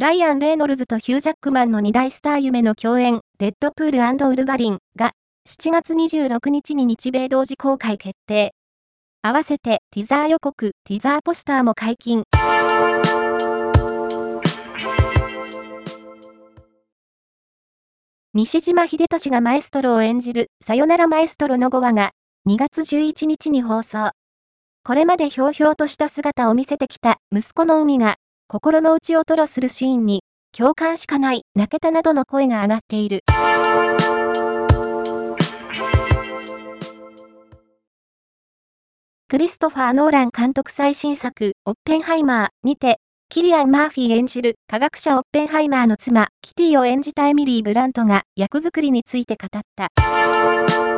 ライアン・レイノルズとヒュージャックマンの二大スター夢の共演、デッドプールウルヴァリンが、7月26日に日米同時公開決定。合わせて、ティザー予告、ティザーポスターも解禁。西島秀俊がマエストロを演じる、さよならマエストロの5話が、2月11日に放送。これまでひょうひょうとした姿を見せてきた息子の海が、心の内を吐露するシーンに、共感しかない、泣けたなどの声が上がっている。クリストファー・ノーラン監督最新作、オッペンハイマーにて、キリアン・マーフィー演じる科学者オッペンハイマーの妻、キティを演じたエミリー・ブラントが役作りについて語った。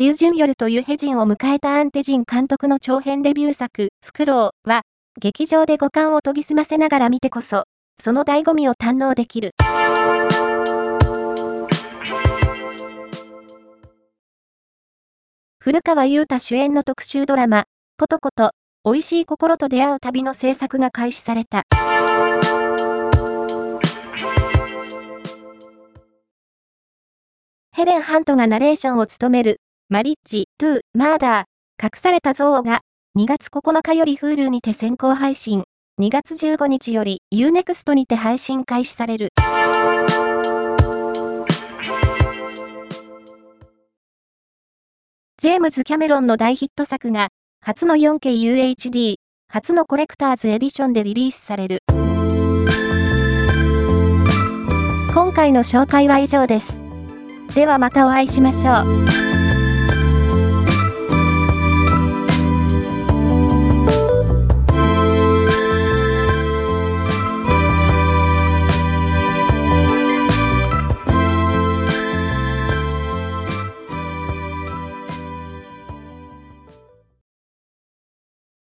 リュウ・ジュンヨルとユヘジンを迎えたアンテジン監督の長編デビュー作、フクロウは、劇場で五感を研ぎ澄ませながら見てこそ、その醍醐味を堪能できる。古川優太主演の特集ドラマ、ことこと、美味しい心と出会う旅の制作が開始された。ヘレン・ハントがナレーションを務めるマリッジ、トゥー、マーダー、隠された憎悪が、2月9日より Hulu にて先行配信、2月15日より Unext にて配信開始される。ジェームズ・キャメロンの大ヒット作が、初の 4KUHD、初のコレクターズエディションでリリースされる。今回の紹介は以上です。ではまたお会いしましょう。